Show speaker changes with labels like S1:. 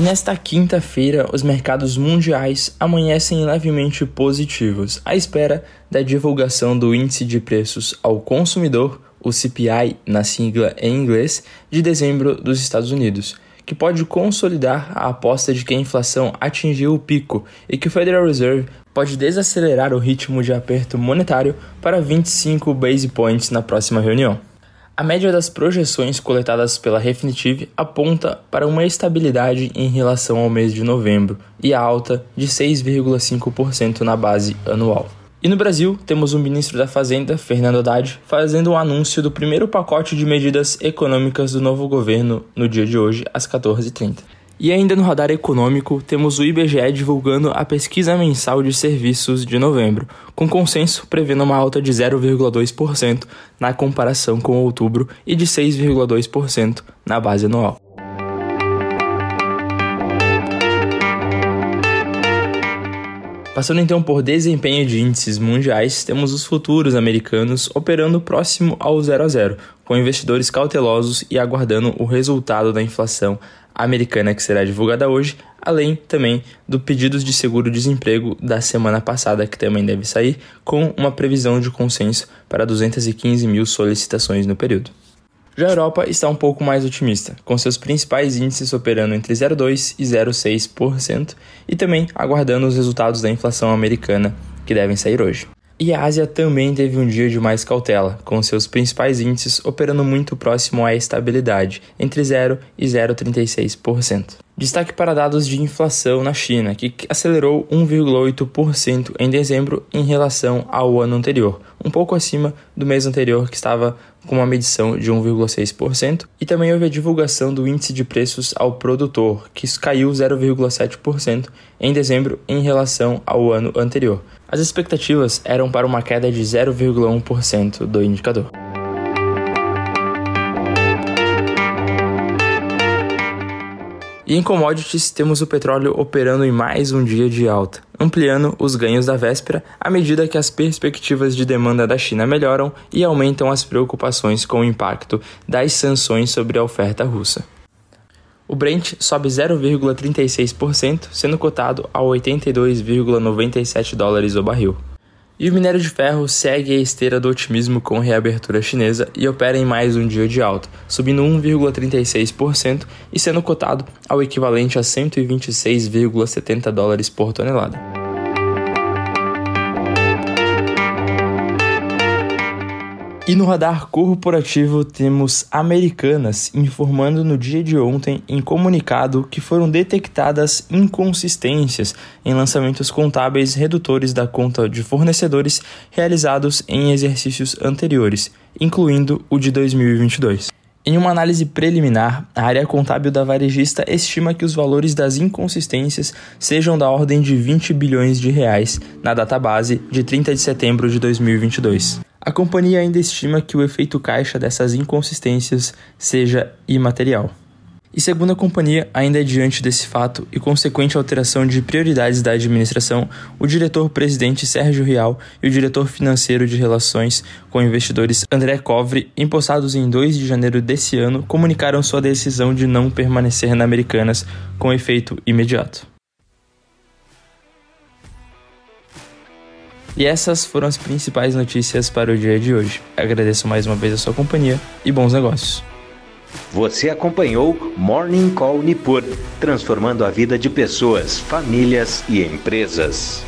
S1: E nesta quinta-feira, os mercados mundiais amanhecem levemente positivos, à espera da divulgação do índice de preços ao consumidor, o CPI na sigla em inglês, de dezembro dos Estados Unidos, que pode consolidar a aposta de que a inflação atingiu o pico e que o Federal Reserve pode desacelerar o ritmo de aperto monetário para 25 base points na próxima reunião. A média das projeções coletadas pela Refinitiv aponta para uma estabilidade em relação ao mês de novembro e a alta de 6,5% na base anual. E no Brasil, temos o ministro da Fazenda, Fernando Haddad, fazendo um anúncio do primeiro pacote de medidas econômicas do novo governo no dia de hoje, às 14h30. E ainda no radar econômico, temos o IBGE divulgando a pesquisa mensal de serviços de novembro, com consenso prevendo uma alta de 0,2% na comparação com outubro e de 6,2% na base anual. Passando então por desempenho de índices mundiais, temos os futuros americanos operando próximo ao 0 a 0, com investidores cautelosos e aguardando o resultado da inflação americana que será divulgada hoje, além também do pedidos de seguro-desemprego da semana passada, que também deve sair, com uma previsão de consenso para 215 mil solicitações no período. Já a Europa está um pouco mais otimista, com seus principais índices operando entre 0,2% e 0,6%, e também aguardando os resultados da inflação americana que devem sair hoje. E a Ásia também teve um dia de mais cautela, com seus principais índices operando muito próximo à estabilidade, entre 0 e 0,36%. Destaque para dados de inflação na China, que acelerou 1,8% em dezembro em relação ao ano anterior, um pouco acima do mês anterior, que estava com uma medição de 1,6%, e também houve a divulgação do índice de preços ao produtor, que caiu 0,7% em dezembro em relação ao ano anterior. As expectativas eram para uma queda de 0,1% do indicador. E em commodities, temos o petróleo operando em mais um dia de alta, ampliando os ganhos da véspera à medida que as perspectivas de demanda da China melhoram e aumentam as preocupações com o impacto das sanções sobre a oferta russa. O Brent sobe 0,36%, sendo cotado a 82,97 dólares o barril. E o minério de ferro segue a esteira do otimismo com reabertura chinesa e opera em mais um dia de alta, subindo 1,36% e sendo cotado ao equivalente a 126,70 dólares por tonelada. E no radar corporativo temos Americanas informando no dia de ontem em comunicado que foram detectadas inconsistências em lançamentos contábeis redutores da conta de fornecedores realizados em exercícios anteriores, incluindo o de 2022. Em uma análise preliminar, a área contábil da varejista estima que os valores das inconsistências sejam da ordem de 20 bilhões de reais na database de 30 de setembro de 2022. A companhia ainda estima que o efeito caixa dessas inconsistências seja imaterial. E segundo a companhia, ainda é diante desse fato e consequente alteração de prioridades da administração, o diretor-presidente Sérgio Rial e o diretor financeiro de relações com investidores André Covre, empossados em 2 de janeiro desse ano, comunicaram sua decisão de não permanecer na Americanas com efeito imediato. E essas foram as principais notícias para o dia de hoje. Agradeço mais uma vez a sua companhia e bons negócios.
S2: Você acompanhou Morning Call Nipur, transformando a vida de pessoas, famílias e empresas.